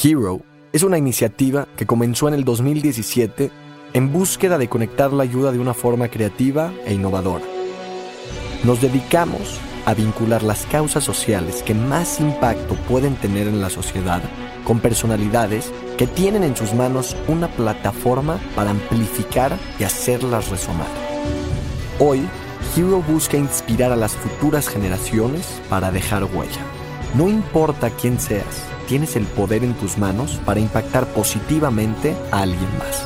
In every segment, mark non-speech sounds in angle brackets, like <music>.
Hero es una iniciativa que comenzó en el 2017 en búsqueda de conectar la ayuda de una forma creativa e innovadora. Nos dedicamos a vincular las causas sociales que más impacto pueden tener en la sociedad con personalidades que tienen en sus manos una plataforma para amplificar y hacerlas resonar. Hoy, Hero busca inspirar a las futuras generaciones para dejar huella. No importa quién seas, tienes el poder en tus manos para impactar positivamente a alguien más.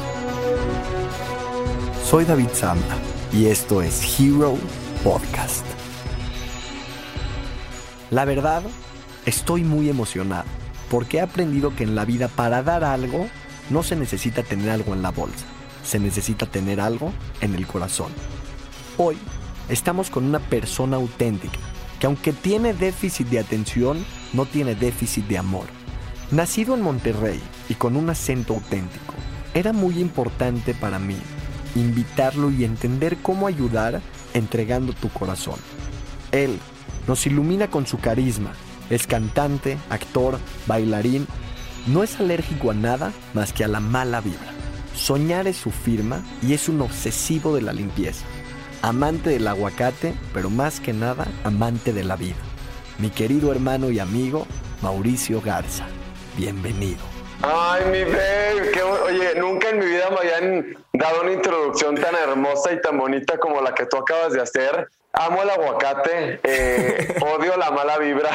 Soy David Zamba y esto es Hero Podcast. La verdad, estoy muy emocionado porque he aprendido que en la vida para dar algo no se necesita tener algo en la bolsa, se necesita tener algo en el corazón. Hoy estamos con una persona auténtica que aunque tiene déficit de atención, no tiene déficit de amor. Nacido en Monterrey y con un acento auténtico, era muy importante para mí invitarlo y entender cómo ayudar entregando tu corazón. Él nos ilumina con su carisma, es cantante, actor, bailarín, no es alérgico a nada más que a la mala vibra. Soñar es su firma y es un obsesivo de la limpieza. Amante del aguacate, pero más que nada amante de la vida. Mi querido hermano y amigo, Mauricio Garza. Bienvenido. Ay, mi babe, oye, nunca en mi vida me habían dado una introducción tan hermosa y tan bonita como la que tú acabas de hacer. Amo el aguacate, eh, <laughs> odio la mala vibra.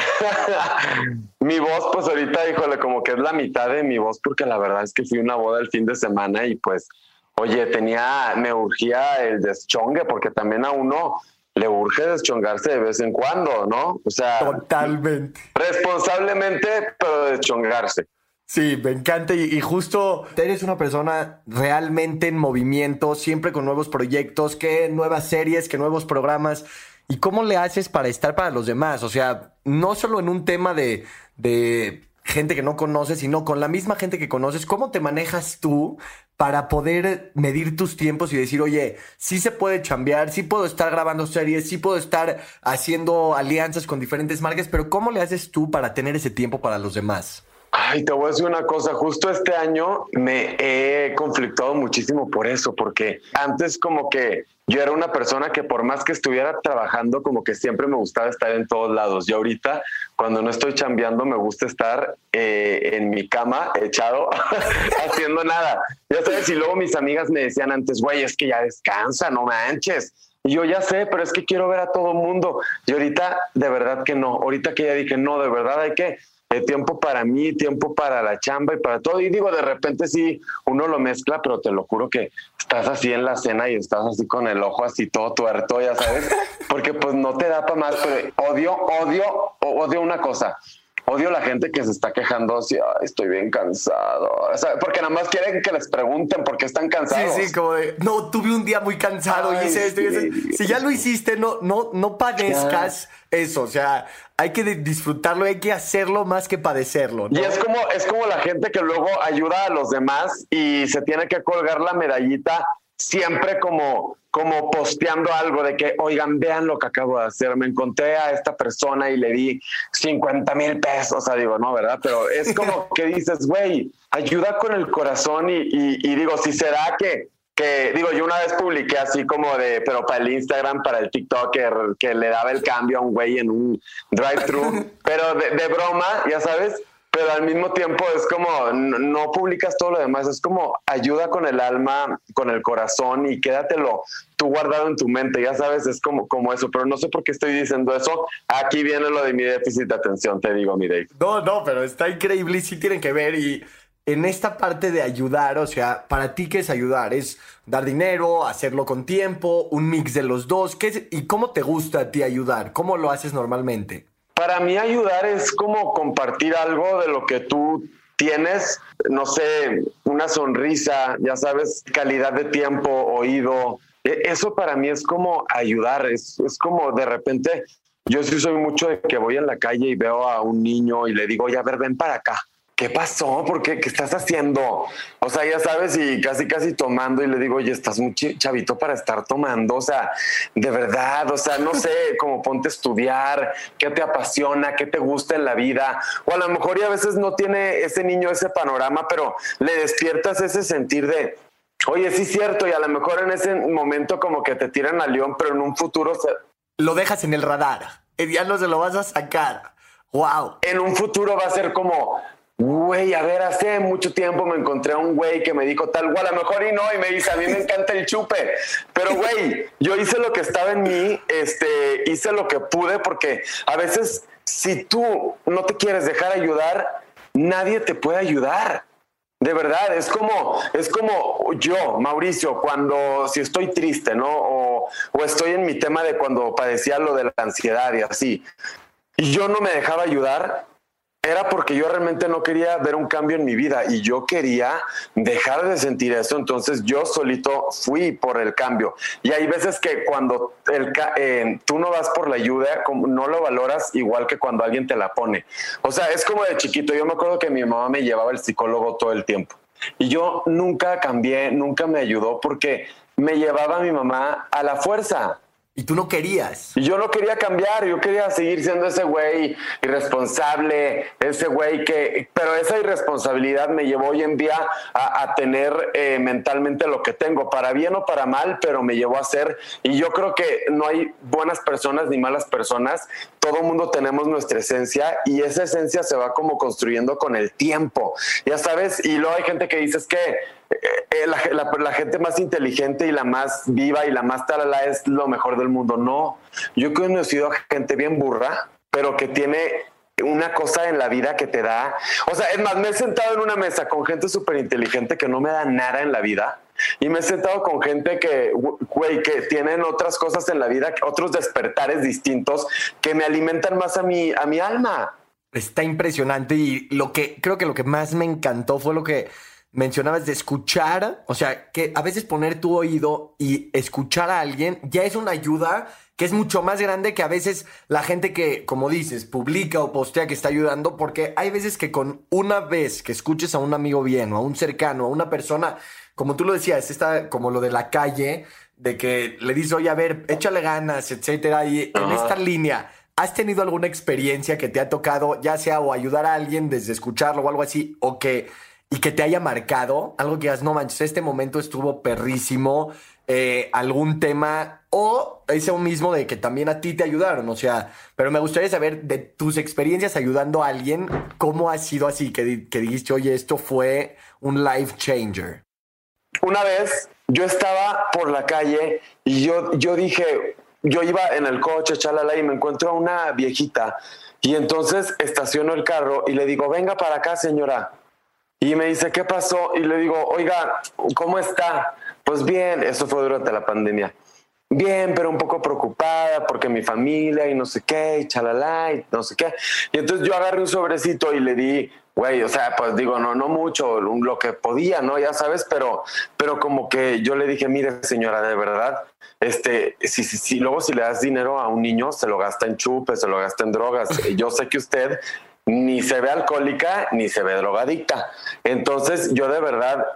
<laughs> mi voz, pues ahorita, híjole, como que es la mitad de mi voz, porque la verdad es que fui a una boda el fin de semana y pues, oye, tenía, me urgía el deschongue, porque también a uno le urge deschongarse de vez en cuando, ¿no? O sea, totalmente. Responsablemente, pero deschongarse. Sí, me encanta y, justo eres una persona realmente en movimiento, siempre con nuevos proyectos, que nuevas series, que nuevos programas. ¿Y cómo le haces para estar para los demás? O sea, no solo en un tema de, de gente que no conoces, sino con la misma gente que conoces, ¿cómo te manejas tú para poder medir tus tiempos y decir, oye, sí se puede chambear, sí puedo estar grabando series, sí puedo estar haciendo alianzas con diferentes marcas, pero ¿cómo le haces tú para tener ese tiempo para los demás? Ay, te voy a decir una cosa, justo este año me he conflictado muchísimo por eso, porque antes como que yo era una persona que por más que estuviera trabajando, como que siempre me gustaba estar en todos lados. Y ahorita, cuando no estoy chambeando, me gusta estar eh, en mi cama, echado, <laughs> haciendo nada. Ya sabes, y luego mis amigas me decían antes, güey, es que ya descansa, no manches. Y yo ya sé, pero es que quiero ver a todo mundo. Y ahorita, de verdad que no. Ahorita que ya dije, no, de verdad hay que tiempo para mí, tiempo para la chamba y para todo. Y digo, de repente sí, uno lo mezcla, pero te lo juro que estás así en la cena y estás así con el ojo así todo tuerto, ya sabes, porque pues no te da para más, odio, odio, odio una cosa. Odio la gente que se está quejando así, estoy bien cansado. porque nada más quieren que les pregunten por qué están cansados. Sí, sí, como de, no, tuve un día muy cansado y hice esto Si ya lo hiciste, no, no, no padezcas eso. O sea, hay que disfrutarlo, hay que hacerlo más que padecerlo. Y es como, es como la gente que luego ayuda a los demás y se tiene que colgar la medallita siempre como, como posteando algo de que, oigan, vean lo que acabo de hacer, me encontré a esta persona y le di 50 mil pesos, o sea, digo, no, ¿verdad? Pero es como <laughs> que dices, güey, ayuda con el corazón y, y, digo, si será que que digo, yo una vez publiqué así como de, pero para el Instagram, para el TikToker, que le daba el cambio a un güey en un drive-thru, <laughs> pero de, de, broma, ya sabes, pero al mismo tiempo es como, no, publicas todo lo demás, es como ayuda con el alma, con el corazón y quédatelo tú guardado en tu mente, ya sabes, es como, como eso, pero no sé por qué estoy diciendo eso. Aquí viene lo de mi déficit de atención, te digo, mi Dave. No, no, pero está increíble y sí tienen que ver y en esta parte de ayudar, o sea, para ti, ¿qué es ayudar? ¿Es dar dinero, hacerlo con tiempo, un mix de los dos? ¿Qué ¿Y cómo te gusta a ti ayudar? ¿Cómo lo haces normalmente? Para mí ayudar es como compartir algo de lo que tú tienes, no sé, una sonrisa, ya sabes, calidad de tiempo, oído. E, eso para mí es como ayudar, es, es como de repente, yo sí soy mucho de que voy en la calle y veo a un niño y le digo, oye, a ver, ven para acá. ¿Qué pasó? ¿Por qué? ¿Qué estás haciendo? O sea, ya sabes, y casi, casi tomando y le digo, oye, estás muy chavito para estar tomando. O sea, de verdad, o sea, no sé, cómo ponte a estudiar, qué te apasiona, qué te gusta en la vida. O a lo mejor y a veces no tiene ese niño ese panorama, pero le despiertas ese sentir de, oye, sí es cierto, y a lo mejor en ese momento como que te tiran al león, pero en un futuro... Se... Lo dejas en el radar. Día no se lo vas a sacar. Wow. En un futuro va a ser como, Güey, a ver, hace mucho tiempo me encontré a un güey que me dijo tal, o a lo mejor y no, y me dice, a mí me encanta el chupe. Pero, güey, yo hice lo que estaba en mí, este, hice lo que pude, porque a veces, si tú no te quieres dejar ayudar, nadie te puede ayudar. De verdad, es como, es como yo, Mauricio, cuando si estoy triste, ¿no? O, o estoy en mi tema de cuando padecía lo de la ansiedad y así. Y yo no me dejaba ayudar, era porque yo realmente no quería ver un cambio en mi vida y yo quería dejar de sentir eso. Entonces yo solito fui por el cambio. Y hay veces que cuando eh, tú no vas por la ayuda, no lo valoras igual que cuando alguien te la pone. O sea, es como de chiquito. Yo me acuerdo que mi mamá me llevaba el psicólogo todo el tiempo. Y yo nunca cambié, nunca me ayudó porque me llevaba mi mamá a la fuerza. Y tú no querías. Yo no quería cambiar, yo quería seguir siendo ese güey irresponsable, ese güey que... Pero esa irresponsabilidad me llevó hoy en día a, tener eh, mentalmente lo que tengo, para bien o para mal, pero me llevó a ser... Y yo creo que no hay buenas personas ni malas personas, todo mundo tenemos nuestra esencia y esa esencia se va como construyendo con el tiempo, ya sabes, y luego hay gente que dice que eh, la, gente más inteligente y la más viva y la más talala es lo mejor del mundo. No, yo he conocido a gente bien burra, pero que tiene una cosa en la vida que te da. O sea, es más, me he sentado en una mesa con gente súper inteligente que no me da nada en la vida. Y me he sentado con gente que, güey, que tienen otras cosas en la vida, otros despertares distintos que me alimentan más a mi, a mi alma. Está impresionante y lo que creo que lo que más me encantó fue lo que mencionabas de escuchar, o sea, que a veces poner tu oído y escuchar a alguien ya es una ayuda que es mucho más grande que a veces la gente que, como dices, publica o postea que está ayudando, porque hay veces que con una vez que escuches a un amigo bien o a un cercano, a una persona, como tú lo decías, está como lo de la calle, de que le dices, oye, a ver, échale ganas, etcétera, y en esta línea, ¿has tenido alguna experiencia que te ha tocado, ya sea o ayudar a alguien desde escucharlo o algo así, o que y que te haya marcado, algo que digas, no manches, este momento estuvo perrísimo, eh, algún tema, o ese mismo de que también a ti te ayudaron, o sea, pero me gustaría saber de tus experiencias ayudando a alguien, cómo ha sido así, que, dijiste, oye, esto fue un life changer. Una vez yo estaba por la calle y yo, yo dije, yo iba en el coche, chalala, y me encuentro a una viejita. Y entonces estaciono el carro y le digo, venga para acá, señora. Y me dice, ¿qué pasó? Y le digo, oiga, ¿cómo está? Pues bien, eso fue durante la pandemia. Bien, pero un poco preocupada porque mi familia y no sé qué, y chalala, y no sé qué. Y entonces yo agarré un sobrecito y le di, güey, o sea, pues digo, no, no mucho, lo que podía, ¿no? Ya sabes, pero, pero como que yo le dije, mire, señora, de verdad, este, si, si, si luego si le das dinero a un niño, se lo gasta en chupes, se lo gasta en drogas. Yo sé que usted ni se ve alcohólica ni se ve drogadicta. Entonces yo de verdad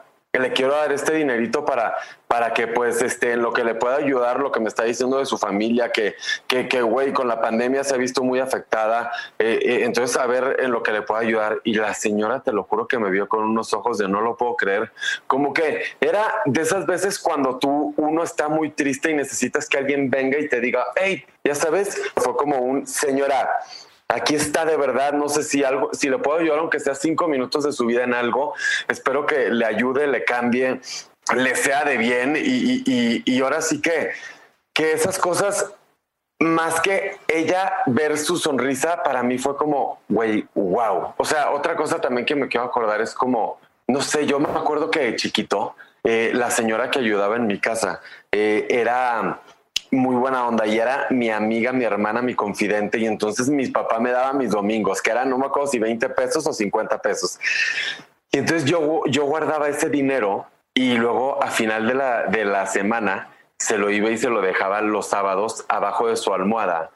le quiero dar este dinerito para, para que pues este, en lo que le pueda ayudar, lo que me está diciendo de su familia, que, que, que güey, con la pandemia se ha visto muy afectada, eh, eh, entonces a ver en lo que le pueda ayudar. Y la señora, te lo juro que me vio con unos ojos de no lo puedo creer, como que era de esas veces cuando tú, uno está muy triste y necesitas que alguien venga y te diga, hey, ya sabes, fue como un señora aquí está de verdad, no sé si algo, si le puedo ayudar aunque sea cinco minutos de su vida en algo, espero que le ayude, le cambie, le sea de bien y, ahora sí que, que esas cosas, más que ella ver su sonrisa, para mí fue como, güey, wow. O sea, otra cosa también que me quiero acordar es como, no sé, yo me acuerdo que de chiquito, eh, la señora que ayudaba en mi casa eh, era muy buena onda y era mi amiga, mi hermana, mi confidente y entonces mis papás me daban mis domingos, que eran no me acuerdo si 20 pesos o 50 pesos. Y entonces yo, yo guardaba ese dinero y luego a final de la, de la semana se lo iba y se lo dejaba los sábados abajo de su almohada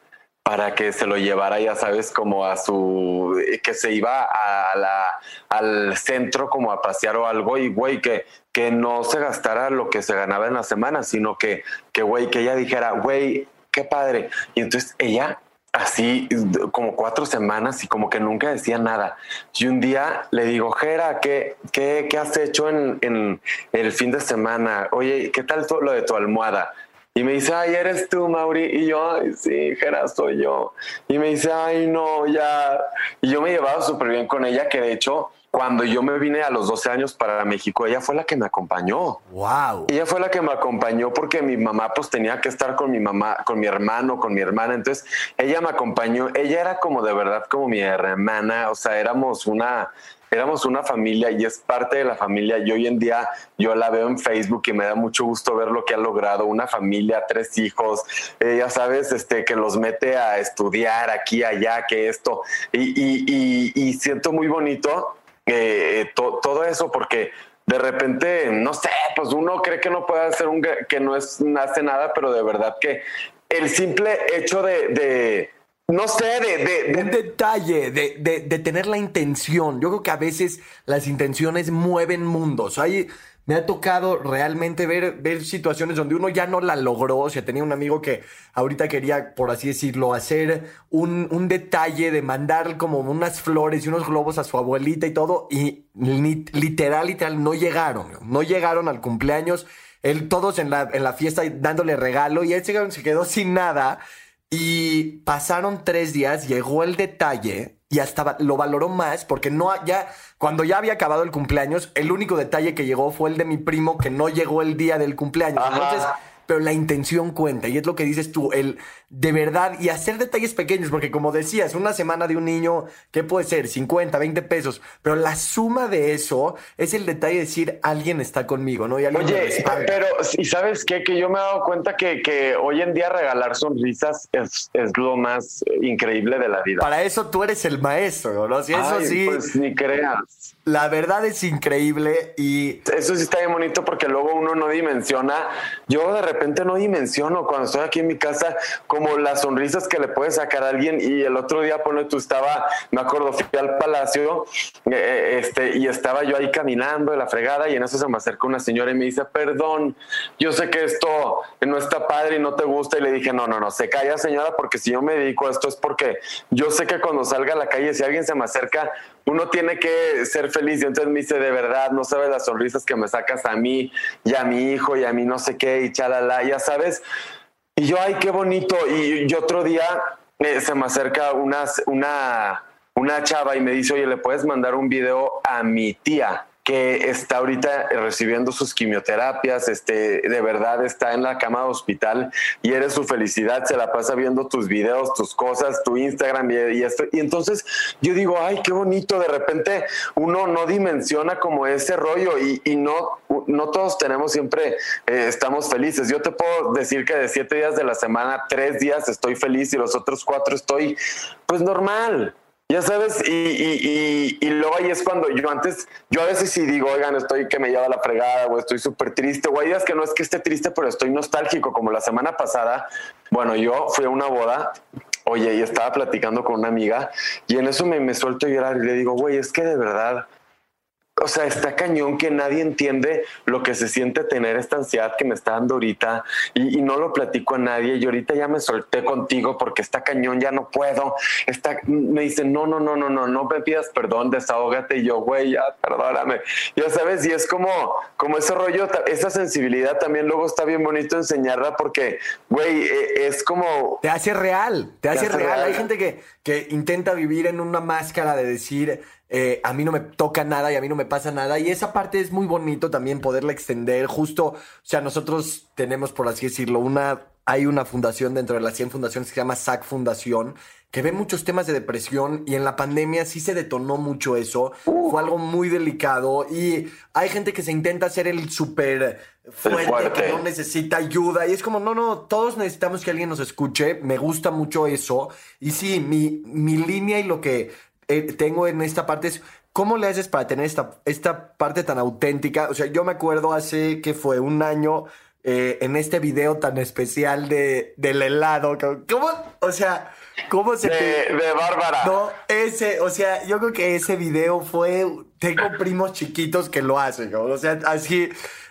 para que se lo llevara, ya sabes, como a su, que se iba a la, al centro como a pasear o algo y güey, que, que no se gastara lo que se ganaba en la semana, sino que, que güey, que ella dijera, güey, qué padre. Y entonces ella así como cuatro semanas y como que nunca decía nada. Y un día le digo, Jera, ¿qué, qué, qué has hecho en, en, el fin de semana? Oye, ¿qué tal lo de tu almohada? Y me dice, ay, eres tú, Mauri. Y yo, ay, sí, Jera, soy yo. Y me dice, ay, no, ya. Y yo me llevaba súper bien con ella, que de hecho cuando yo me vine a los 12 años para México, ella fue la que me acompañó. Wow. Ella fue la que me acompañó porque mi mamá pues tenía que estar con mi mamá, con mi hermano, con mi hermana. Entonces, ella me acompañó. Ella era como de verdad como mi hermana, o sea, éramos una éramos una familia y es parte de la familia. Y hoy en día yo la veo en Facebook y me da mucho gusto ver lo que ha logrado. Una familia, tres hijos, eh, ya sabes, este, que los mete a estudiar aquí, allá, que esto. Y, y, y siento muy bonito eh, todo eso, porque de repente, no sé, pues uno cree que no puede hacer un, que no es, hace nada, pero de verdad que el simple hecho de, no sé, de, Un detalle, de, de, tener la intención. Yo creo que a veces las intenciones mueven mundos. Hay me ha tocado realmente ver, ver situaciones donde uno ya no la logró. O sea, tenía un amigo que ahorita quería, por así decirlo, hacer un, un detalle de mandar como unas flores y unos globos a su abuelita y todo. Y literal, literal, no llegaron. No llegaron al cumpleaños. Él, todos en la, en la fiesta dándole regalo y él se quedó sin nada. Y pasaron tres días, llegó el detalle y hasta lo valoró más porque no ya cuando ya había acabado el cumpleaños, el único detalle que llegó fue el de mi primo que no llegó el día del cumpleaños. Entonces, pero la intención cuenta y es lo que dices tú, el de verdad y hacer detalles pequeños, porque como decías, una semana de un niño, ¿qué puede ser? 50, 20 pesos, pero la suma de eso es el detalle de decir alguien está conmigo, ¿no? Y Oye, pero ¿y sabes qué? Que yo me he dado cuenta que, que hoy en día regalar sonrisas es, es, lo más increíble de la vida. Para eso tú eres el maestro, ¿no? Si eso sí. Pues ni creas. La verdad es increíble y... Eso sí está bien bonito porque luego uno no dimensiona. Yo de repente no dimensiono cuando estoy aquí en mi casa como las sonrisas que le puede sacar a alguien y el otro día, pone tú estaba, me acuerdo, fui al palacio eh, eh, este, y estaba yo ahí caminando de la fregada y en eso se me acerca una señora y me dice, perdón, yo sé que esto no está padre y no te gusta y le dije, no, no, no, se calla señora porque si yo me dedico a esto es porque yo sé que cuando salga a la calle, si alguien se me acerca, uno tiene que ser feliz. Y entonces me dice, de verdad, no sabes las sonrisas que me sacas a mí y a mi hijo y a mí no sé qué y chalala, ya sabes. Y yo, ay, qué bonito. Y, yo otro día eh, se me acerca una, una, una chava y me dice, oye, ¿le puedes mandar un video a mi tía? Que está ahorita recibiendo sus quimioterapias, este, de verdad está en la cama de hospital y eres su felicidad, se la pasa viendo tus videos, tus cosas, tu Instagram y, esto. Y entonces yo digo, ay, qué bonito, de repente uno no dimensiona como ese rollo y, no, no todos tenemos siempre, eh, estamos felices. Yo te puedo decir que de siete días de la semana, tres días estoy feliz y los otros cuatro estoy pues normal. Ya sabes, y, y, y, luego ahí es cuando yo antes, yo a veces sí digo, oigan, estoy que me lleva la fregada, o estoy súper triste, o hay días que no es que esté triste, pero estoy nostálgico, como la semana pasada, bueno, yo fui a una boda, oye, y estaba platicando con una amiga, y en eso me, me suelto a llorar y le digo, güey, es que de verdad, o sea, está cañón que nadie entiende lo que se siente tener esta ansiedad que me está dando ahorita y, no lo platico a nadie. Y ahorita ya me solté contigo porque está cañón, ya no puedo. Está, me dice, no, no, no, no, no, no me pidas perdón, desahógate. Y yo, güey, ya, perdóname. Ya sabes, y es como, como ese rollo, esa sensibilidad también luego está bien bonito enseñarla porque, güey, e, es como... Te hace real, te hace, real. Hay gente que, que intenta vivir en una máscara de decir eh, a mí no me toca nada y a mí no me pasa nada. Y esa parte es muy bonito también poderla extender. Justo, o sea, nosotros tenemos, por así decirlo, una, hay una fundación dentro de las 100 fundaciones que se llama SAC Fundación, que ve muchos temas de depresión y en la pandemia sí se detonó mucho eso. Fue algo muy delicado y hay gente que se intenta hacer el súper fuerte, que no necesita ayuda y es como, no, no, todos necesitamos que alguien nos escuche. Me gusta mucho eso. Y sí, mi, mi línea y lo que eh, tengo en esta parte es, ¿cómo le haces para tener esta, esta parte tan auténtica? O sea, yo me acuerdo hace que fue un año, eh, en este video tan especial de, del helado. ¿Cómo? O sea, ¿cómo se de, de Bárbara. No, ese, o sea, yo creo que ese video fue. Tengo primos chiquitos que lo hacen, ¿no? o sea, así.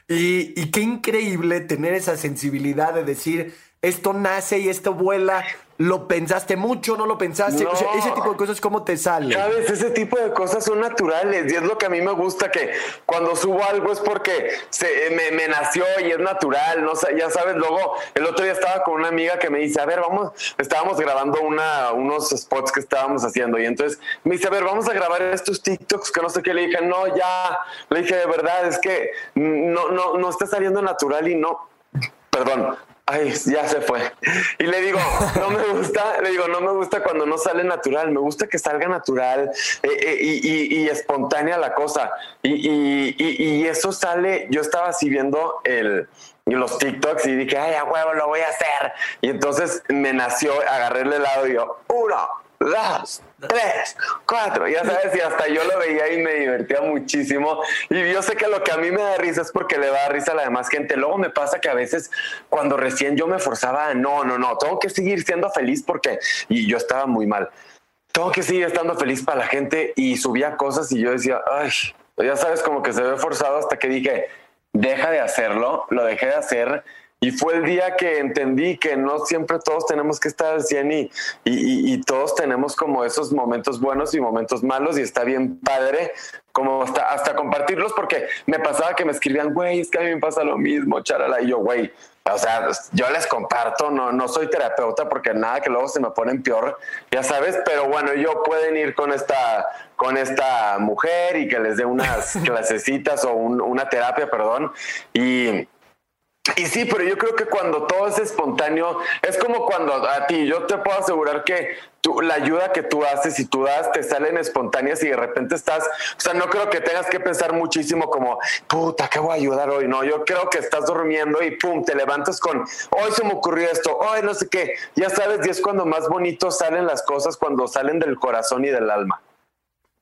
Y, y qué increíble tener esa sensibilidad de decir, esto nace y esto vuela ¿Lo pensaste mucho? ¿No lo pensaste? o sea, ese tipo de cosas, ¿cómo te sale? Sabes, ese tipo de cosas son naturales y es lo que a mí me gusta que cuando subo algo es porque se, me, nació y es natural, ¿no? ya sabes, luego el otro día estaba con una amiga que me dice, a ver, vamos, estábamos grabando una, unos spots que estábamos haciendo y entonces me dice, a ver, vamos a grabar estos TikToks que no sé qué, le dije, no, ya, le dije, de verdad, es que no, no, no está saliendo natural y no, perdón, ay, ya se fue. Y le digo, no me gusta, le digo, no me gusta cuando no sale natural, me gusta que salga natural eh, eh, y, espontánea la cosa. Y, eso sale, yo estaba así viendo el, los TikToks y dije, ay, a huevo, lo voy a hacer. Y entonces me nació, agarré el helado y yo, uno, dos, tres, cuatro, ya sabes, y hasta yo lo veía y me divertía muchísimo. Y yo sé que lo que a mí me da risa es porque le da risa a la demás gente. Luego me pasa que a veces cuando recién yo me forzaba, no, no, no, tengo que seguir siendo feliz porque, y yo estaba muy mal, tengo que seguir estando feliz para la gente y subía cosas y yo decía, ay, ya sabes, como que se ve forzado hasta que dije, deja de hacerlo, lo dejé de hacer y fue el día que entendí que no siempre todos tenemos que estar al 100 y, y, todos tenemos como esos momentos buenos y momentos malos y está bien padre como hasta, hasta compartirlos porque me pasaba que me escribían, güey, es que a mí me pasa lo mismo, charala, y yo, güey, o sea, yo les comparto, no, no soy terapeuta porque nada que luego se me ponen peor, ya sabes, pero bueno, yo pueden ir con esta, con esta mujer y que les dé unas <laughs> clasecitas o una terapia, perdón, y y sí, pero yo creo que cuando todo es espontáneo, es como cuando a ti, yo te puedo asegurar que la ayuda que tú haces y tú das te salen espontáneas y de repente estás, o sea, no creo que tengas que pensar muchísimo como, puta, ¿qué voy a ayudar hoy? No, yo creo que estás durmiendo y pum, te levantas con, hoy se me ocurrió esto, hoy no sé qué, ya sabes, y es cuando más bonito salen las cosas, cuando salen del corazón y del alma.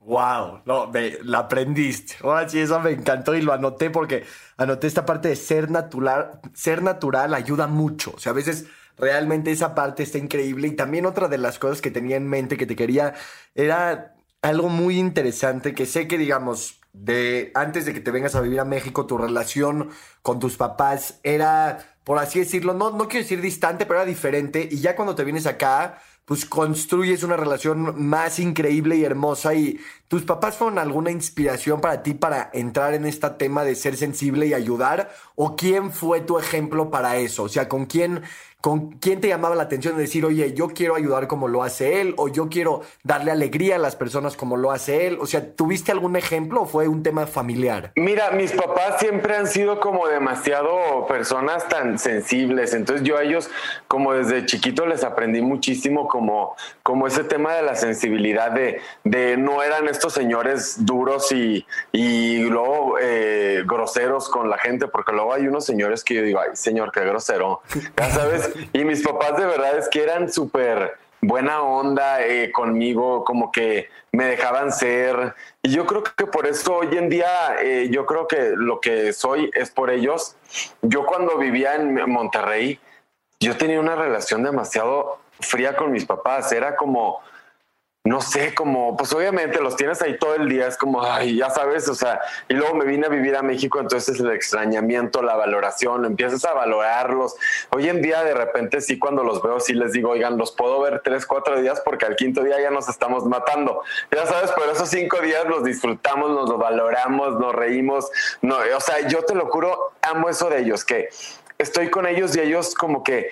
Wow, no, me, la aprendiste. Ahora sí, eso me encantó y lo anoté porque anoté esta parte de ser natural. Ser natural ayuda mucho. O sea, a veces realmente esa parte está increíble. Y también otra de las cosas que tenía en mente que te quería era algo muy interesante que sé que, digamos, de antes de que te vengas a vivir a México, tu relación con tus papás era, por así decirlo, no, no quiero decir distante, pero era diferente. Y ya cuando te vienes acá pues construyes una relación más increíble y hermosa y tus papás fueron alguna inspiración para ti para entrar en este tema de ser sensible y ayudar o quién fue tu ejemplo para eso, o sea, con quién ¿Con quién te llamaba la atención de decir, oye, yo quiero ayudar como lo hace él, o yo quiero darle alegría a las personas como lo hace él? O sea, ¿tuviste algún ejemplo o fue un tema familiar? Mira, mis papás siempre han sido como demasiado personas tan sensibles, entonces yo a ellos como desde chiquito les aprendí muchísimo como, como ese tema de la sensibilidad de, de no eran estos señores duros y, y luego eh, groseros con la gente, porque luego hay unos señores que yo digo, ay, señor, qué grosero, <laughs> ya sabes y mis papás de verdad es que eran súper buena onda eh, conmigo, como que me dejaban ser. Y yo creo que por eso hoy en día, eh, yo creo que lo que soy es por ellos. Yo cuando vivía en Monterrey, yo tenía una relación demasiado fría con mis papás. Era como, no sé, como, pues obviamente los tienes ahí todo el día, es como, ay, ya sabes, o sea, y luego me vine a vivir a México, entonces el extrañamiento, la valoración, empiezas a valorarlos. Hoy en día de repente sí, cuando los veo, sí les digo, oigan, los puedo ver tres, cuatro días porque al quinto día ya nos estamos matando. Ya sabes, pero esos cinco días los disfrutamos, nos los valoramos, nos reímos. No, o sea, yo te lo juro, amo eso de ellos, que estoy con ellos y ellos como que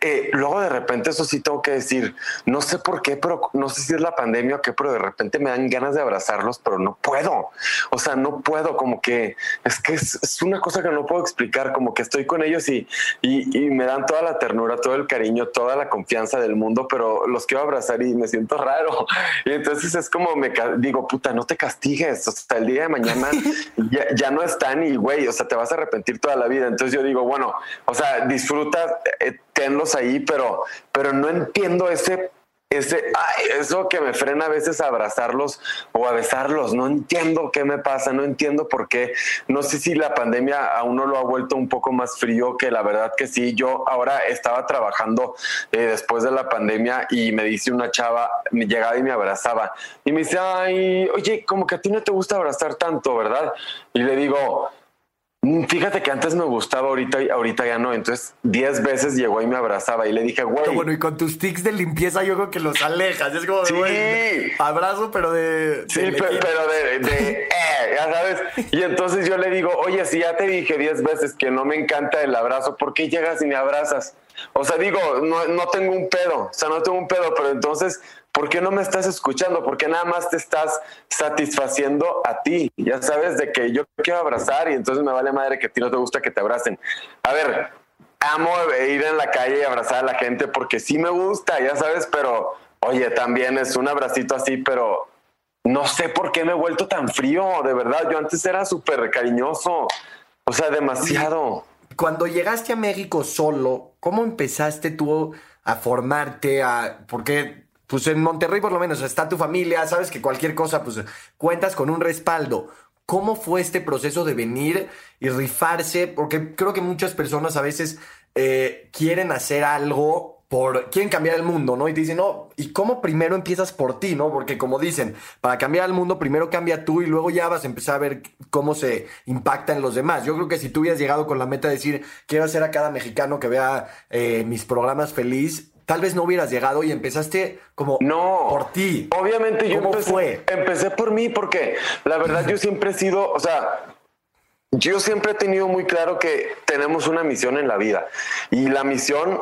eh, luego de repente, eso sí tengo que decir, no sé por qué, pero no sé si es la pandemia o qué, pero de repente me dan ganas de abrazarlos, pero no puedo. O sea, no puedo, como que es que es, una cosa que no puedo explicar, como que estoy con ellos y, y, me dan toda la ternura, todo el cariño, toda la confianza del mundo, pero los quiero abrazar y me siento raro. <laughs> Y entonces es como me digo, puta, no te castigues. O sea, el día de mañana <laughs> ya, ya, no están y güey, o sea, te vas a arrepentir toda la vida. Entonces yo digo, bueno, o sea, disfruta. Eh, tenlos ahí, pero, pero no entiendo ese ese, eso que me frena a veces a abrazarlos o a besarlos. No entiendo qué me pasa, no entiendo por qué. No sé si la pandemia a uno lo ha vuelto un poco más frío, que la verdad que sí. Yo ahora estaba trabajando eh, después de la pandemia y me dice una chava, me llegaba y me abrazaba y me dice, ay, oye, como que a ti no te gusta abrazar tanto, ¿verdad? Y le digo, fíjate que antes me gustaba, ahorita, ahorita ya no. Entonces, diez veces llegó y me abrazaba y le dije, güey. Bueno, y con tus tics de limpieza, yo creo que los alejas. Es como, sí. abrazo, pero de. Sí, pero, de. eh, ya sabes. Y entonces yo le digo, oye, si ya te dije diez veces que no me encanta el abrazo, ¿por qué llegas y me abrazas? O sea, digo, no, no tengo un pedo, o sea, no tengo un pedo, pero entonces ¿por qué no me estás escuchando? ¿Por qué nada más te estás satisfaciendo a ti? Ya sabes de que yo quiero abrazar y entonces me vale madre que a ti no te gusta que te abracen. A ver, amo ir en la calle y abrazar a la gente porque sí me gusta, ya sabes, pero oye, también es un abracito así, pero no sé por qué me he vuelto tan frío, de verdad. Yo antes era súper cariñoso, o sea, demasiado. Cuando llegaste a México solo, ¿cómo empezaste tú a formarte? A, porque pues en Monterrey por lo menos está tu familia, sabes que cualquier cosa, pues cuentas con un respaldo. ¿Cómo fue este proceso de venir y rifarse? Porque creo que muchas personas a veces eh, quieren hacer algo por, quieren cambiar el mundo, ¿no? Y te dicen, no, ¿y cómo primero empiezas por ti, ¿no? Porque como dicen, para cambiar el mundo primero cambia tú y luego ya vas a empezar a ver cómo se impacta en los demás. Yo creo que si tú hubieras llegado con la meta de decir, quiero hacer a cada mexicano que vea eh, mis programas feliz, tal vez no hubieras llegado y empezaste como no, por ti. Obviamente yo empecé, fue? empecé por mí porque la verdad yo siempre he sido, o sea, yo siempre he tenido muy claro que tenemos una misión en la vida y la misión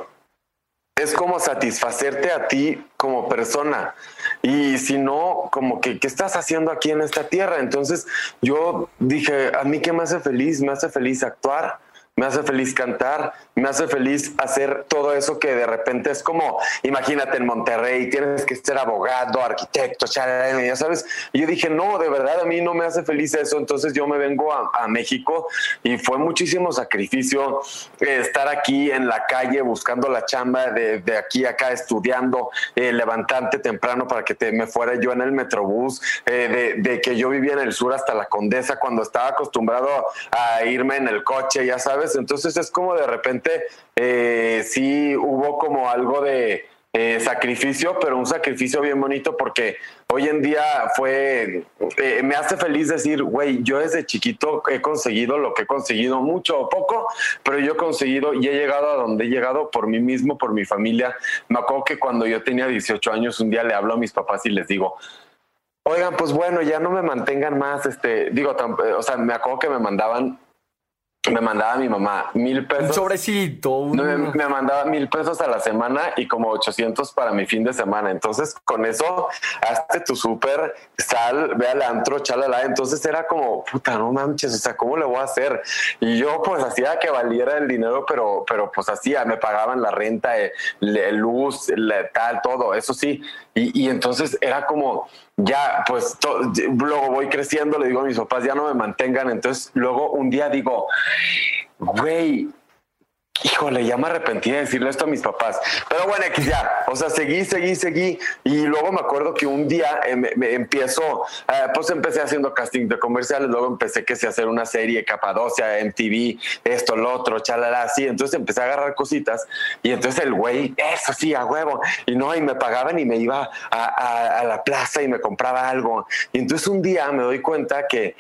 es como satisfacerte a ti como persona. Y si no, como que, ¿qué estás haciendo aquí en esta tierra? Entonces yo dije, a mí qué me hace feliz, me hace feliz actuar, me hace feliz cantar, me hace feliz hacer todo eso que de repente es como, imagínate en Monterrey, tienes que ser abogado, arquitecto, ya sabes. Y yo dije, no, de verdad a mí no me hace feliz eso, entonces yo me vengo a, México y fue muchísimo sacrificio eh, estar aquí en la calle buscando la chamba de, aquí a acá, estudiando, eh, levantante temprano para que te, me fuera yo en el metrobús, eh, de, de que yo vivía en el sur hasta la Condesa cuando estaba acostumbrado a irme en el coche, ya sabes. Entonces es como de repente eh, sí hubo como algo de eh, sacrificio, pero un sacrificio bien bonito porque hoy en día fue, eh, me hace feliz decir, güey, yo desde chiquito he conseguido lo que he conseguido, mucho o poco, pero yo he conseguido y he llegado a donde he llegado por mí mismo, por mi familia. Me acuerdo que cuando yo tenía 18 años, un día le hablo a mis papás y les digo, oigan, pues bueno, ya no me mantengan más, este, digo, o sea, me acuerdo que me mandaban me mandaba mi mamá mil pesos. Un sobrecito. Me, mandaba mil pesos a la semana y como 800 para mi fin de semana. Entonces, con eso, hazte tu súper, sal, ve al antro, chalala. Entonces era como, puta, no manches, o sea, ¿cómo le voy a hacer? Y yo, pues, hacía que valiera el dinero, pero, pero pues hacía, me pagaban la renta, el, eh, luz, tal, todo, eso sí. Y, entonces era como, ya, pues luego voy creciendo, le digo a mis papás, ya no me mantengan. Entonces luego un día digo, güey, Híjole, ya me arrepentí de decirle esto a mis papás. Pero bueno, aquí ya. O sea, seguí, seguí, seguí. Y luego me acuerdo que un día eh, me, empiezo, eh, pues empecé haciendo casting de comerciales, luego empecé que se hacer una serie, Capadocia, MTV, esto, lo otro, chalala, así. Entonces empecé a agarrar cositas. Y entonces el güey, eso sí, a huevo. Y no, y me pagaban y me iba a, a la plaza y me compraba algo. Y entonces un día me doy cuenta que,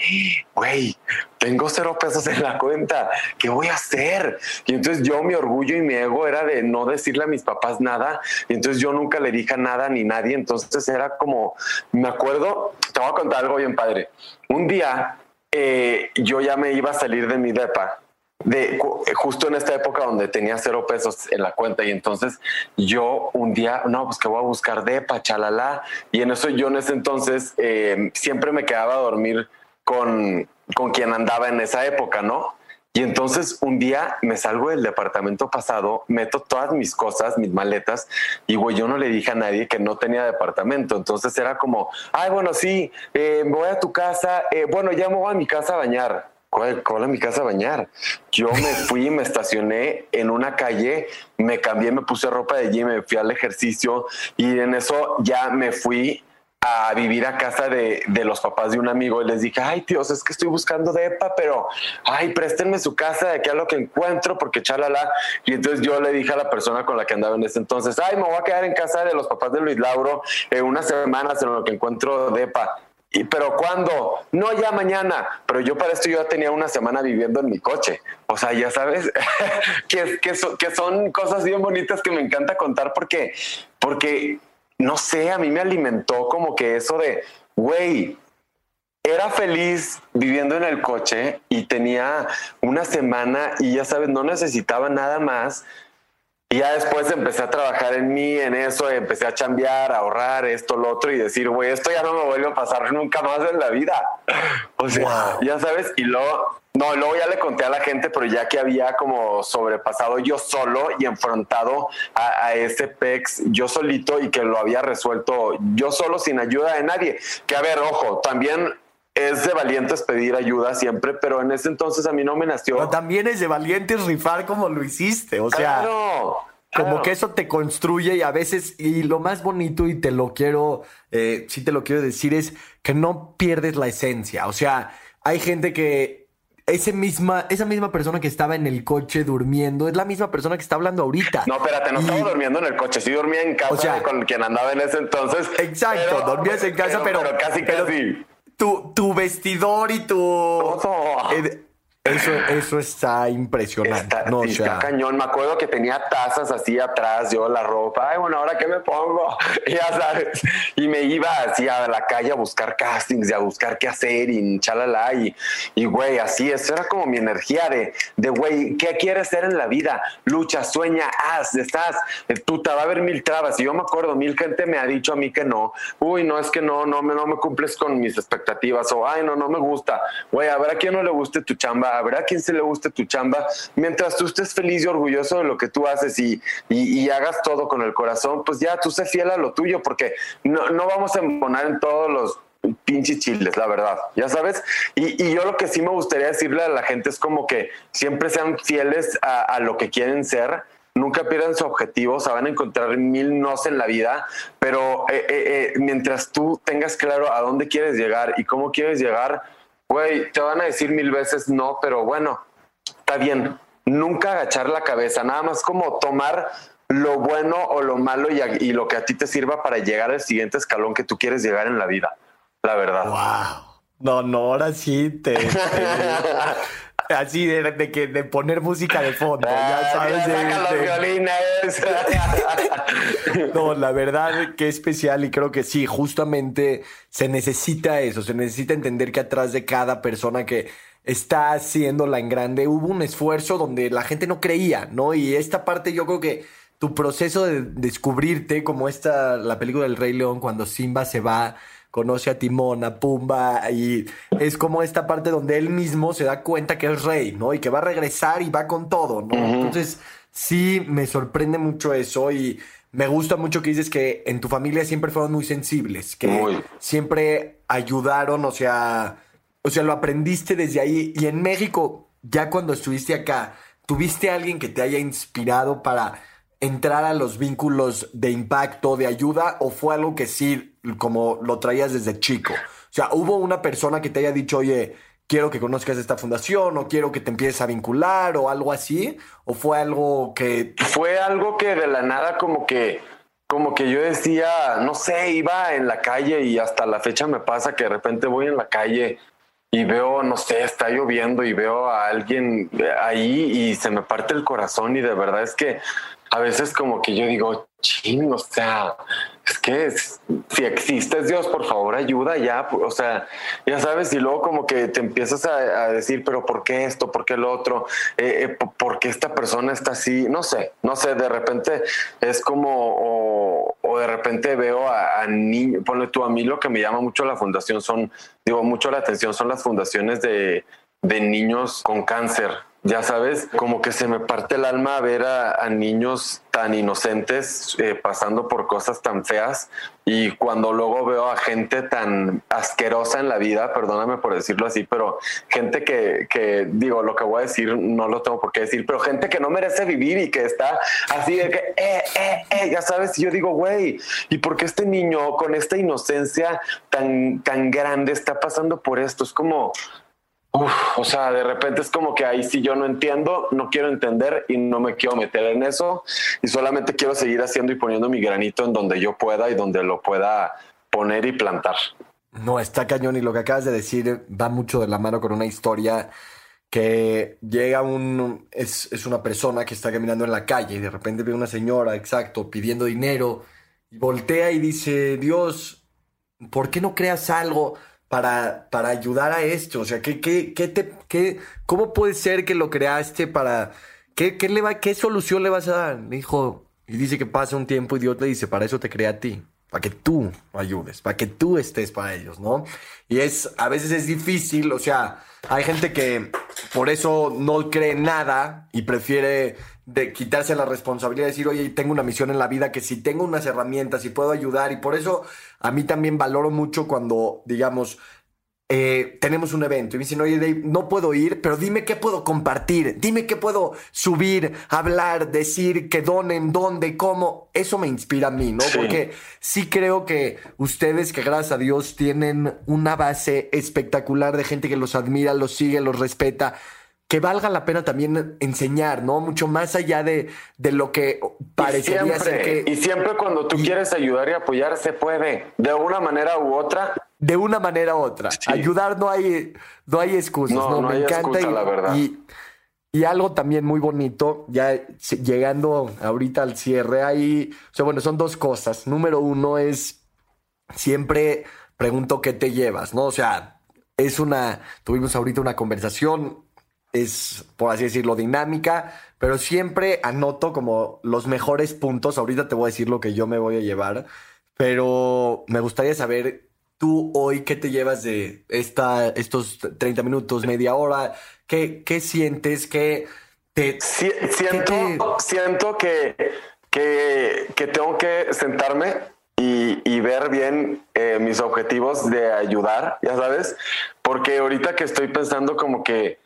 güey, tengo cero pesos en la cuenta, ¿qué voy a hacer? Y entonces yo, mi orgullo y mi ego era de no decirle a mis papás nada, y entonces yo nunca le dije nada ni nadie, entonces era como, me acuerdo, te voy a contar algo bien padre, un día eh, yo ya me iba a salir de mi depa, de justo en esta época donde tenía cero pesos en la cuenta. Y entonces yo un día no pues que voy a buscar depa chalala y en eso yo en ese entonces eh, siempre me quedaba a dormir con con quien andaba en esa época, ¿no? Y entonces un día me salgo del departamento pasado, meto todas mis cosas, mis maletas, y güey, yo no le dije a nadie que no tenía departamento. Entonces era como, ay, bueno, sí, eh, me voy a tu casa, eh, bueno, ya me voy a mi casa a bañar. ¿cuál, a mi casa a bañar? Yo me fui, me estacioné en una calle, me cambié, me puse ropa de gym, me fui al ejercicio y en eso ya me fui a vivir a casa de, de, los papás de un amigo y les dije, ay Dios, es que estoy buscando depa, pero ay, préstenme su casa de aquí a lo que encuentro, porque chalala. Y entonces yo le dije a la persona con la que andaba en ese entonces, ay, me voy a quedar en casa de los papás de Luis Lauro eh, unas semanas en lo que encuentro depa. Y, pero ¿cuándo? No, ya mañana. Pero yo para esto yo tenía una semana viviendo en mi coche. O sea, ya sabes <laughs> que, que, que son cosas bien bonitas que me encanta contar porque, porque no sé, a mí me alimentó como que eso de, güey, era feliz viviendo en el coche y tenía una semana y ya sabes, no necesitaba nada más. Y ya después empecé a trabajar en mí, en eso, empecé a chambear, a ahorrar esto, lo otro y decir, güey, esto ya no me vuelve a pasar nunca más en la vida. O sea, ya sabes, y luego no, luego ya le conté a la gente, pero ya que había como sobrepasado yo solo y enfrentado a, ese PEX yo solito y que lo había resuelto yo solo sin ayuda de nadie. Que a ver, ojo, también es de valientes pedir ayuda siempre, pero en ese entonces a mí no me nació. Pero también es de valientes rifar como lo hiciste, o sea. Como que eso te construye y a veces, y lo más bonito, y te lo quiero, eh, sí te lo quiero decir, es que no pierdes la esencia. O sea, hay gente que ese misma, esa misma persona que estaba en el coche durmiendo es la misma persona que está hablando ahorita. No, espérate, no estaba durmiendo en el coche, sí dormía en casa con quien andaba en ese entonces. Exacto, dormías en casa, pero, casi, casi. Tu, tu vestidor y tu. Eso, eso está impresionante. Está, no, está cañón. Me acuerdo que tenía tazas así atrás, yo la ropa. Ay, bueno, ahora qué me pongo. <laughs> ya sabes. Y me iba así a la calle a buscar castings y a buscar qué hacer y chalala. Y, y güey, así, eso era como mi energía de, de güey, ¿qué quieres ser en la vida? Lucha, sueña, haz, estás. Tú te va a haber mil trabas. Y yo me acuerdo, mil gente me ha dicho a mí que no. Uy, no, es que no, no me, no me cumples con mis expectativas. O, ay, no, no me gusta. Güey, a ver a quién no le guste tu chamba habrá quien se le guste tu chamba, mientras tú estés feliz y orgulloso de lo que tú haces y, y, hagas todo con el corazón, pues ya tú sé fiel a lo tuyo, porque no, no vamos a poner en todos los pinches chiles, la verdad, ya sabes. Y, y, yo lo que sí me gustaría decirle a la gente es como que siempre sean fieles a, lo que quieren ser. Nunca pierdan su objetivo, se van a encontrar mil nos en la vida, pero eh, eh, eh, mientras tú tengas claro a dónde quieres llegar y cómo quieres llegar, güey, te van a decir mil veces no, pero bueno, está bien. Nunca agachar la cabeza, nada más como tomar lo bueno o lo malo y, lo que a ti te sirva para llegar al siguiente escalón que tú quieres llegar en la vida, la verdad. Wow. No, no, ahora sí te. <laughs> así de, que de poner música de fondo, ya ah, sabes. De, <laughs> no, la verdad que especial y creo que sí, justamente se necesita eso, se necesita entender que atrás de cada persona que está haciéndola en grande hubo un esfuerzo donde la gente no creía, ¿no? Y esta parte yo creo que tu proceso de descubrirte, como esta, la película del Rey León, cuando Simba se va conoce a Timón, a Pumba, y es como esta parte donde él mismo se da cuenta que es rey, ¿no? Y que va a regresar y va con todo, ¿no? Entonces, sí, me sorprende mucho eso y me gusta mucho que dices que en tu familia siempre fueron muy sensibles, que siempre ayudaron, o sea, o sea, lo aprendiste desde ahí. Y en México, ya cuando estuviste acá, ¿tuviste a alguien que te haya inspirado para entrar a los vínculos de impacto, de ayuda, o fue algo que sí, como lo traías desde chico? O sea, ¿hubo una persona que te haya dicho, oye, quiero que conozcas esta fundación, o quiero que te empieces a vincular, o algo así? ¿O fue algo que... Fue algo que de la nada como que... Como que yo decía, no sé, iba en la calle y hasta la fecha me pasa que de repente voy en la calle y veo, no sé, está lloviendo y veo a alguien ahí y se me parte el corazón y de verdad es que a veces como que yo digo, ching, o sea, es que si existes Dios, por favor ayuda ya, o sea, ya sabes, y luego como que te empiezas a, decir, pero ¿por qué esto? ¿Por qué lo otro? Eh, eh, ¿Por qué esta persona está así? No sé, no sé, de repente es como, o, de repente veo a, a niños, ponle tú a mí lo que me llama mucho la fundación son, digo, mucho la atención son las fundaciones de, de niños con cáncer ya sabes, como que se me parte el alma ver a, niños tan inocentes eh, pasando por cosas tan feas y cuando luego veo a gente tan asquerosa en la vida, perdóname por decirlo así, pero gente que, que, digo, lo que voy a decir no lo tengo por qué decir, pero gente que no merece vivir y que está así de que, eh, eh, eh, ya sabes, y yo digo, güey, ¿y por qué este niño con esta inocencia tan, tan grande está pasando por esto? Es como, o sea, de repente es como que ahí sí yo no entiendo, no quiero entender y no me quiero meter en eso y solamente quiero seguir haciendo y poniendo mi granito en donde yo pueda y donde lo pueda poner y plantar. No, está cañón y lo que acabas de decir va mucho de la mano con una historia que llega un, es, es una persona que está caminando en la calle y de repente ve una señora, exacto, pidiendo dinero y voltea y dice, Dios, ¿por qué no creas algo? Para, para ayudar a esto? O sea, ¿qué, qué, qué te, qué, ¿cómo puede ser que lo creaste para... ¿Qué, qué, le va, ¿Qué solución le vas a dar? Dijo, y dice que pasa un tiempo y Dios le dice, para eso te crea a ti, para que tú ayudes, para que tú estés para ellos, ¿no? Y es, a veces es difícil, o sea, hay gente que por eso no cree nada y prefiere de quitarse la responsabilidad de decir, oye, tengo una misión en la vida que si tengo unas herramientas y puedo ayudar. Y por eso a mí también valoro mucho cuando, digamos, eh, tenemos un evento y me dicen, oye, Dave, no puedo ir, pero dime qué puedo compartir, dime qué puedo subir, hablar, decir, que donen, dónde, cómo. Eso me inspira a mí, ¿no? Porque sí creo que ustedes, que gracias a Dios tienen una base espectacular de gente que los admira, los sigue, los respeta que valga la pena también enseñar, ¿no? Mucho más allá de, de lo que parecería ser que... Y siempre cuando tú quieres ayudar y apoyar, se puede, de una manera u otra. De una manera u otra. Ayudar no hay, no hay excusas, ¿no? Me encanta y, la verdad. Y, algo también muy bonito, ya llegando ahorita al cierre, ahí, o sea, bueno, son dos cosas. Número uno es, siempre pregunto qué te llevas, ¿no? O sea, es una, tuvimos ahorita una conversación, es, por así decirlo, dinámica, pero siempre anoto como los mejores puntos. Ahorita te voy a decir lo que yo me voy a llevar, pero me gustaría saber tú hoy qué te llevas de esta, estos 30 minutos, media hora, qué, qué sientes, qué te... siento, siento que, que, que, tengo que sentarme y, y ver bien eh, mis objetivos de ayudar, ya sabes, porque ahorita que estoy pensando como que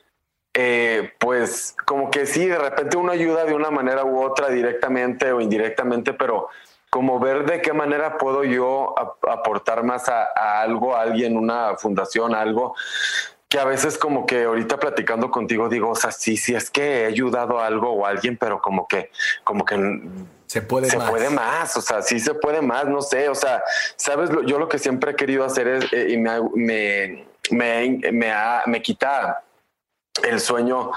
eh, pues como que sí, de repente uno ayuda de una manera u otra, directamente o indirectamente, pero como ver de qué manera puedo yo aportar más a, algo, a alguien, una fundación, algo que a veces como que ahorita platicando contigo digo, o sea, sí, sí es que he ayudado a algo o a alguien, pero como que, como que se puede se más. puede más, o sea, sí se puede más, no sé, o sea, sabes, yo lo que siempre he querido hacer es, eh, y me, me, me, me, me quita el sueño,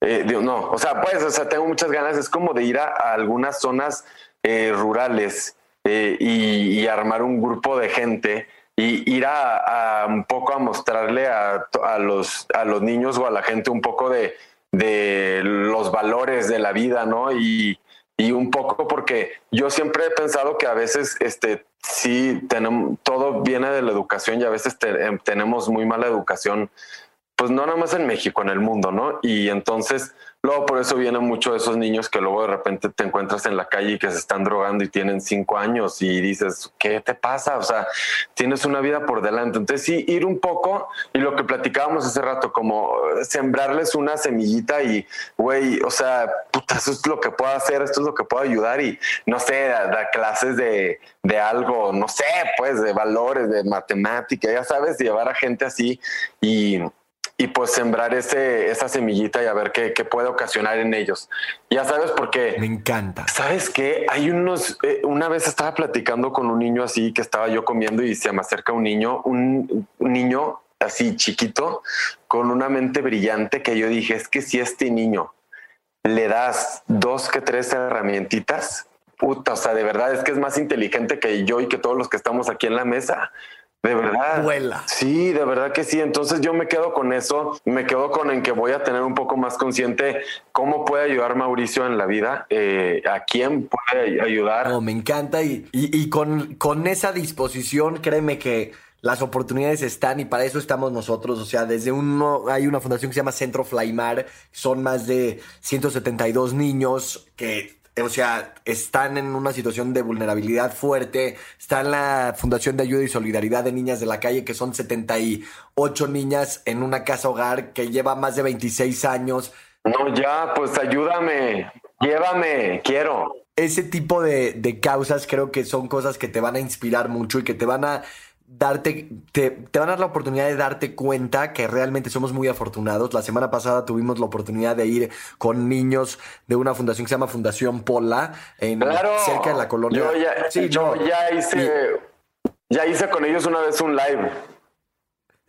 eh, no, o sea, pues, o sea, tengo muchas ganas, es como de ir a, algunas zonas eh, rurales eh, y, armar un grupo de gente y ir a, un poco a mostrarle a, los, a los niños o a la gente un poco de, de los valores de la vida, ¿no? Y, y un poco porque yo siempre he pensado que a veces este sí tenemos todo viene de la educación y a veces tenemos muy mala educación pues no nada más en México, en el mundo, ¿no? Y entonces, luego por eso vienen mucho esos niños que luego de repente te encuentras en la calle y que se están drogando y tienen cinco años y dices, ¿qué te pasa? O sea, tienes una vida por delante. Entonces, sí, ir un poco y lo que platicábamos hace rato, como sembrarles una semillita y, güey, o sea, puta, eso es lo que puedo hacer, esto es lo que puedo ayudar y, no sé, dar clases de, de algo, no sé, pues, de valores, de matemática, ya sabes, llevar a gente así y y pues sembrar ese, esa semillita y a ver qué, qué, puede ocasionar en ellos. Ya sabes, porque... Me encanta. ¿Sabes qué? Hay unos... Eh, una vez estaba platicando con un niño así que estaba yo comiendo y se me acerca un niño, un, niño así chiquito, con una mente brillante que yo dije, es que si este niño le das dos que tres herramientitas, puta, o sea, de verdad es que es más inteligente que yo y que todos los que estamos aquí en la mesa. De verdad. Vuela. Sí, de verdad que sí. Entonces yo me quedo con eso, me quedo con en que voy a tener un poco más consciente cómo puede ayudar Mauricio en la vida, eh, a quién puede ayudar. No, me encanta y, y, con, con esa disposición, créeme que las oportunidades están y para eso estamos nosotros. O sea, desde uno, hay una fundación que se llama Centro Flaimar, son más de 172 niños que, o sea, están en una situación de vulnerabilidad fuerte. Está en la Fundación de Ayuda y Solidaridad de Niñas de la Calle, que son 78 niñas en una casa hogar que lleva más de 26 años. No, ya, pues ayúdame, llévame, quiero. Ese tipo de, de causas creo que son cosas que te van a inspirar mucho y que te van a darte, te, te, van a dar la oportunidad de darte cuenta que realmente somos muy afortunados. La semana pasada tuvimos la oportunidad de ir con niños de una fundación que se llama Fundación Pola, en, cerca de la colonia. Yo ya, sí, yo ya hice, ya hice con ellos una vez un live.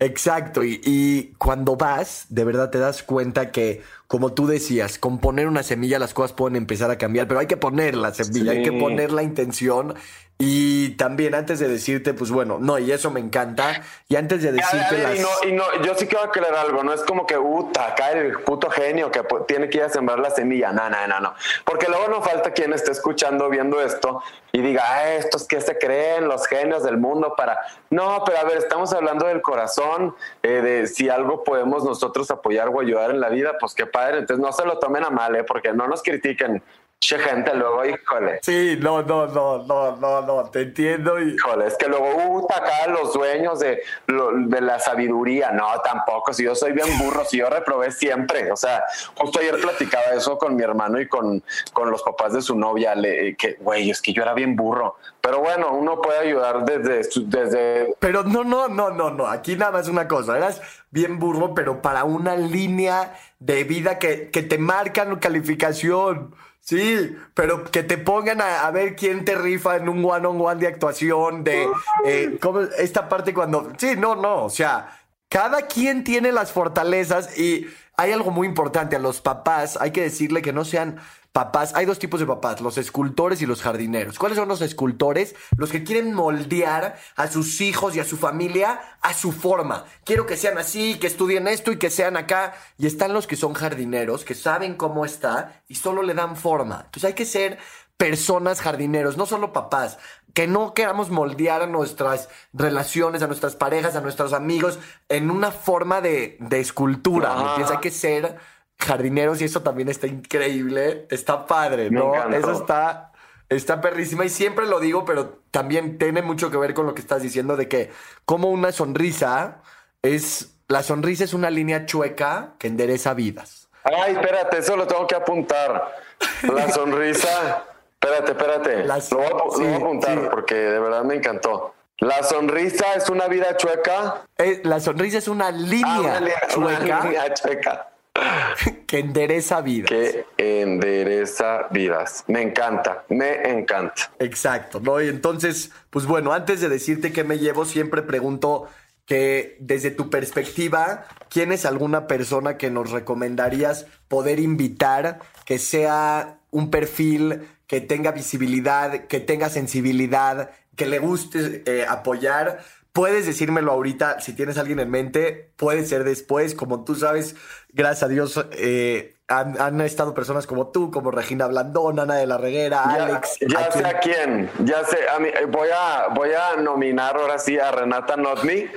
Exacto, y, y, cuando vas, de verdad te das cuenta que, como tú decías, con poner una semilla las cosas pueden empezar a cambiar, pero hay que poner la semilla, hay que poner la intención y también antes de decirte, pues bueno, no, y eso me encanta. Y antes de decirte. las... y, no, y no, yo sí quiero aclarar algo, no es como que, uta, acá el puto genio que tiene que ir a sembrar la semilla. No, no, no, no. Porque luego no falta quien esté escuchando, viendo esto y diga, ah, estos que se creen, los genios del mundo para. No, pero a ver, estamos hablando del corazón, eh, de si algo podemos nosotros apoyar o ayudar en la vida, pues qué padre. Entonces no se lo tomen a mal, ¿eh? porque no nos critiquen Che gente luego, híjole. Sí, no, no, no, no, no, no, te entiendo. Híjole, es que luego, uh, acá los dueños de, de la sabiduría. No, tampoco, si yo soy bien burro, si yo reprobé siempre. O sea, justo ayer platicaba eso con mi hermano y con, con los papás de su novia, le, que, güey, es que yo era bien burro. Pero bueno, uno puede ayudar desde, desde... Pero no, no, no, no, no, aquí nada más una cosa, eras bien burro, pero para una línea de vida que, que te marcan calificación. Sí, pero que te pongan a, ver quién te rifa en un one-on-one de actuación, de eh, esta parte cuando... Sí, no, no, o sea, cada quien tiene las fortalezas y hay algo muy importante, a los papás hay que decirle que no sean papás, hay dos tipos de papás, los escultores y los jardineros. ¿Cuáles son los escultores? Los que quieren moldear a sus hijos y a su familia a su forma. Quiero que sean así, que estudien esto y que sean acá. Y están los que son jardineros, que saben cómo está y solo le dan forma. Entonces hay que ser personas jardineros, no solo papás, que no queramos moldear a nuestras relaciones, a nuestras parejas, a nuestros amigos en una forma de, de escultura. Hay que ser jardineros y eso también está increíble, está padre, ¿no? Eso está, está perrísima y siempre lo digo, pero también tiene mucho que ver con lo que estás diciendo de que como una sonrisa es, la sonrisa es una línea chueca que endereza vidas. Ay, espérate, eso lo tengo que apuntar. La <laughs> sonrisa, espérate, espérate. lo, voy a, apuntar porque de verdad me encantó. La sonrisa es una vida chueca. Eh, la sonrisa es una línea, ah, chueca. Una línea chueca <laughs> que endereza vidas. Que endereza vidas. Me encanta, me encanta. Exacto, ¿no? Y entonces, pues bueno, antes de decirte qué me llevo, siempre pregunto que desde tu perspectiva, ¿quién es alguna persona que nos recomendarías poder invitar que sea un perfil que tenga visibilidad, que tenga sensibilidad, que le guste eh, apoyar? Puedes decírmelo ahorita, si tienes alguien en mente, puede ser después, como tú sabes, gracias a Dios, eh, han, estado personas como tú, como Regina Blandón, Ana de la Reguera, Alex. Ya sé a quién, ya sé, a mí, eh, voy, a, voy a nominar ahora sí a Renata Notni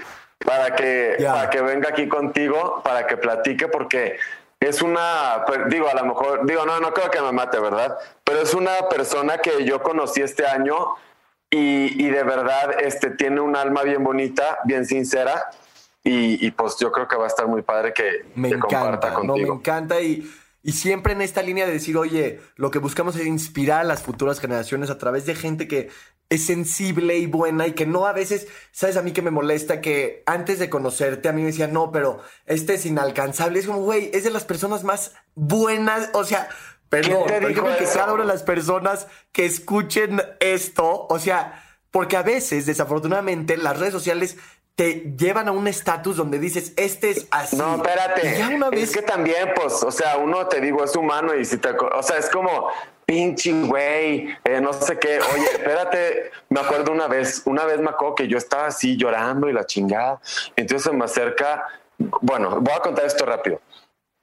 para que, para que venga aquí contigo, para que platique, porque es una, pues, digo, a lo mejor, digo, no, no creo que me mate, ¿verdad? Pero es una persona que yo conocí este año y, y de verdad este, tiene un alma bien bonita, bien sincera y, pues yo creo que va a estar muy padre que, me encanta, No, me encanta y, y siempre en esta línea de decir, oye, lo que buscamos es inspirar a las futuras generaciones a través de gente que es sensible y buena y que no a veces, sabes, a mí que me molesta que antes de conocerte a mí me decían, no, pero este es inalcanzable. Es como, güey, es de las personas más buenas, o sea, perdón, que cada una de las personas que escuchen esto, o sea, porque a veces, desafortunadamente, las redes sociales te llevan a un estatus donde dices, este es así. No, espérate. Es que también, pues, o sea, uno te digo, es humano y si te. O sea, es como, pinche güey, eh, no sé qué. Oye, <laughs> espérate, me acuerdo una vez, una vez me acuerdo que yo estaba así llorando y la chingada. Entonces se me acerca. Bueno, voy a contar esto rápido.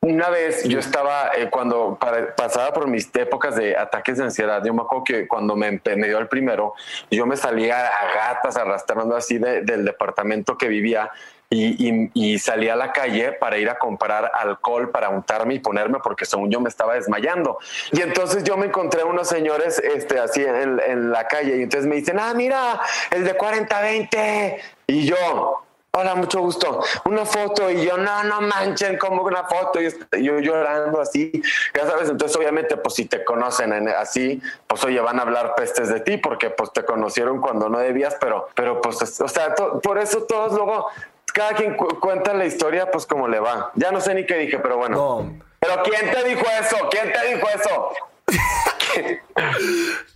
Una vez yo estaba, eh, cuando pasaba por mis épocas de ataques de ansiedad, yo me acuerdo que cuando me, me dio el primero, yo me salía a gatas arrastrando así del departamento que vivía y, y, salí a la calle para ir a comprar alcohol para untarme y ponerme porque según yo me estaba desmayando. Y entonces yo me encontré unos señores este, así en, en la calle y entonces me dicen, ah, mira, el de 40-20. Y yo, hola, mucho gusto, una foto y yo, no, no manchen, como una foto, y yo llorando así, ya sabes, entonces obviamente pues si te conocen así, pues oye, van a hablar pestes de ti porque pues te conocieron cuando no debías, pero, pero pues, o sea, por eso todos luego, cada quien cuenta la historia pues como le va. Ya no sé ni qué dije, pero bueno. Pero ¿quién te dijo eso? ¿Quién te dijo eso? <laughs>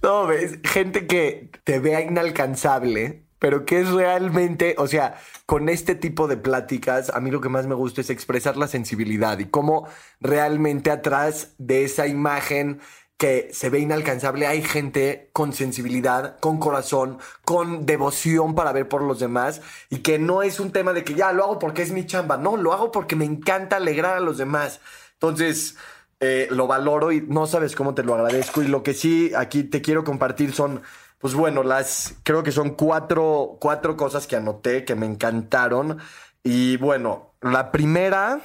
no, ves, gente que te vea inalcanzable pero que es realmente, o sea, con este tipo de pláticas, a mí lo que más me gusta es expresar la sensibilidad y cómo realmente atrás de esa imagen que se ve inalcanzable, hay gente con sensibilidad, con corazón, con devoción para ver por los demás y que no es un tema de que ya lo hago porque es mi chamba, no, lo hago porque me encanta alegrar a los demás. Entonces, eh, lo valoro y no sabes cómo te lo agradezco y lo que sí aquí te quiero compartir son pues bueno, las creo que son cuatro, cuatro cosas que anoté que me encantaron. Y bueno, la primera,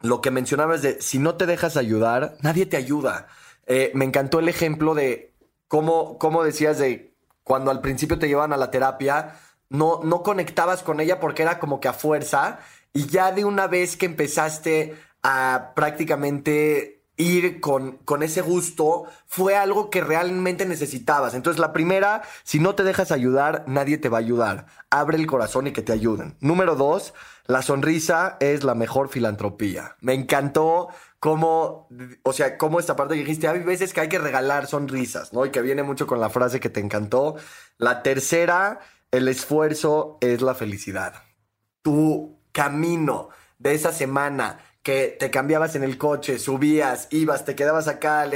lo que mencionabas de si no te dejas ayudar, nadie te ayuda. Eh, me encantó el ejemplo de cómo, cómo decías de cuando al principio te llevan a la terapia, no, no conectabas con ella porque era como que a fuerza. Y ya de una vez que empezaste a prácticamente ir con, con ese gusto fue algo que realmente necesitabas. Entonces, la primera, si no te dejas ayudar, nadie te va a ayudar. Abre el corazón y que te ayuden. Número dos, la sonrisa es la mejor filantropía. Me encantó cómo, o sea, cómo esta parte que dijiste, hay veces que hay que regalar sonrisas, ¿no? Y que viene mucho con la frase que te encantó. La tercera, el esfuerzo es la felicidad. Tu camino de esa semana que te cambiabas en el coche, subías, ibas, te quedabas acá.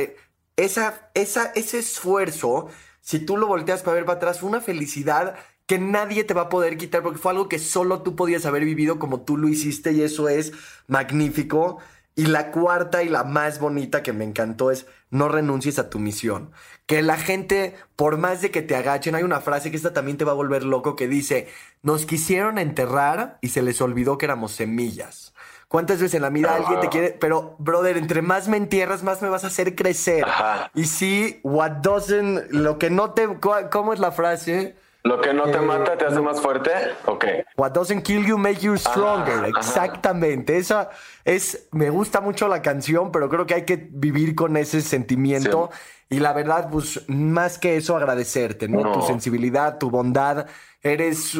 Esa, esa, ese esfuerzo, si tú lo volteas para ver para atrás, fue una felicidad que nadie te va a poder quitar porque fue algo que solo tú podías haber vivido como tú lo hiciste y eso es magnífico. Y la cuarta y la más bonita que me encantó es no renuncies a tu misión. Que la gente, por más de que te agachen, hay una frase que esta también te va a volver loco que dice, nos quisieron enterrar y se les olvidó que éramos semillas. ¿Cuántas veces en la vida alguien te quiere? Pero, brother, entre más me entierras, más me vas a hacer crecer. Y sí, what doesn't, lo que no te, ¿cómo es la frase? Lo que no te eh, mata te hace más fuerte. Ok. What doesn't kill you make you stronger. Exactamente. Esa es, me gusta mucho la canción, pero creo que hay que vivir con ese sentimiento. Y la verdad, pues, más que eso, agradecerte, ¿no? Tu sensibilidad, tu bondad. Eres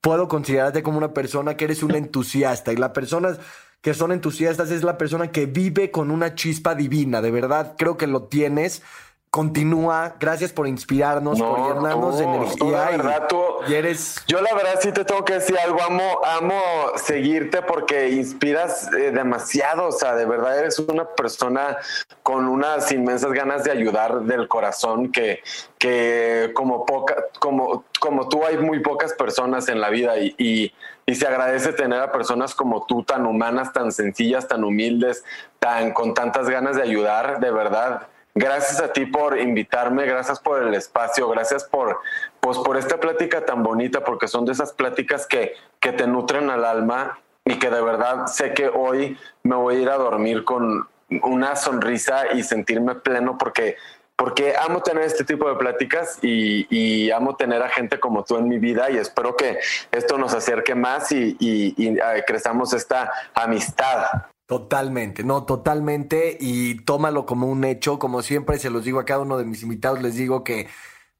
puedo considerarte como una persona que eres un entusiasta y la persona que son entusiastas es la persona que vive con una chispa divina, de verdad, creo que lo tienes. Continúa, gracias por inspirarnos, por llenarnos de energía. y, eres. Yo la verdad sí te tengo que decir algo, amo, amo seguirte porque inspiras eh, demasiado, o sea, de verdad eres una persona con unas inmensas ganas de ayudar del corazón que, que como poca, como, como tú hay muy pocas personas en la vida y, y y se agradece tener a personas como tú, tan humanas, tan sencillas, tan humildes, tan con tantas ganas de ayudar, de verdad. Gracias a ti por invitarme, gracias por el espacio, gracias por, pues, por esta plática tan bonita, porque son de esas pláticas que, que te nutren al alma y que de verdad sé que hoy me voy a ir a dormir con una sonrisa y sentirme pleno porque porque amo tener este tipo de pláticas y, amo tener a gente como tú en mi vida y espero que esto nos acerque más y, y, crezamos esta amistad. Totalmente, no, totalmente y tómalo como un hecho, como siempre se los digo a cada uno de mis invitados, les digo que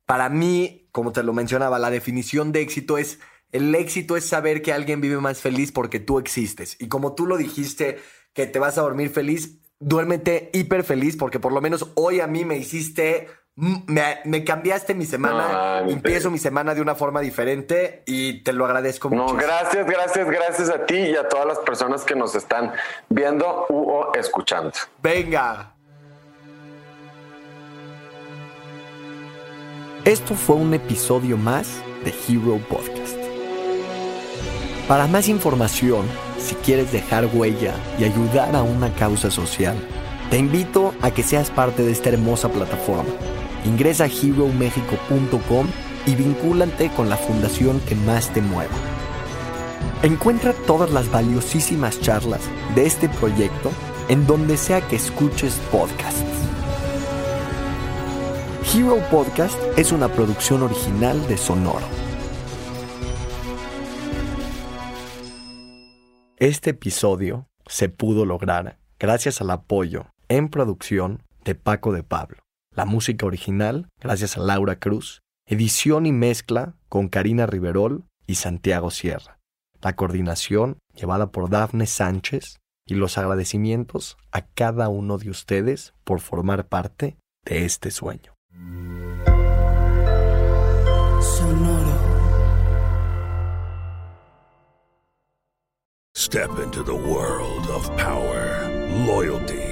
para mí, como te lo mencionaba, la definición de éxito es, el éxito es saber que alguien vive más feliz porque tú existes. Y como tú lo dijiste, que te vas a dormir feliz, duérmete hiper feliz porque por lo menos hoy a mí me hiciste, me, cambiaste mi semana, empiezo mi semana de una forma diferente y te lo agradezco mucho. No, gracias, gracias, gracias a ti y a todas las personas que nos están viendo o escuchando. Venga. Esto fue un episodio más de Hero Podcast. Para más información, si quieres dejar huella y ayudar a una causa social. Te invito a que seas parte de esta hermosa plataforma. Ingresa a heromexico.com y vincúlate con la fundación que más te mueva. Encuentra todas las valiosísimas charlas de este proyecto en donde sea que escuches podcasts. Hero Podcast es una producción original de Sonoro. Este episodio se pudo lograr gracias al apoyo en producción de Paco de Pablo. La música original gracias a Laura Cruz. Edición y mezcla con Karina Riverol y Santiago Sierra. La coordinación llevada por Dafne Sánchez y los agradecimientos a cada uno de ustedes por formar parte de este sueño. Sonoro. Step into the world of power, loyalty,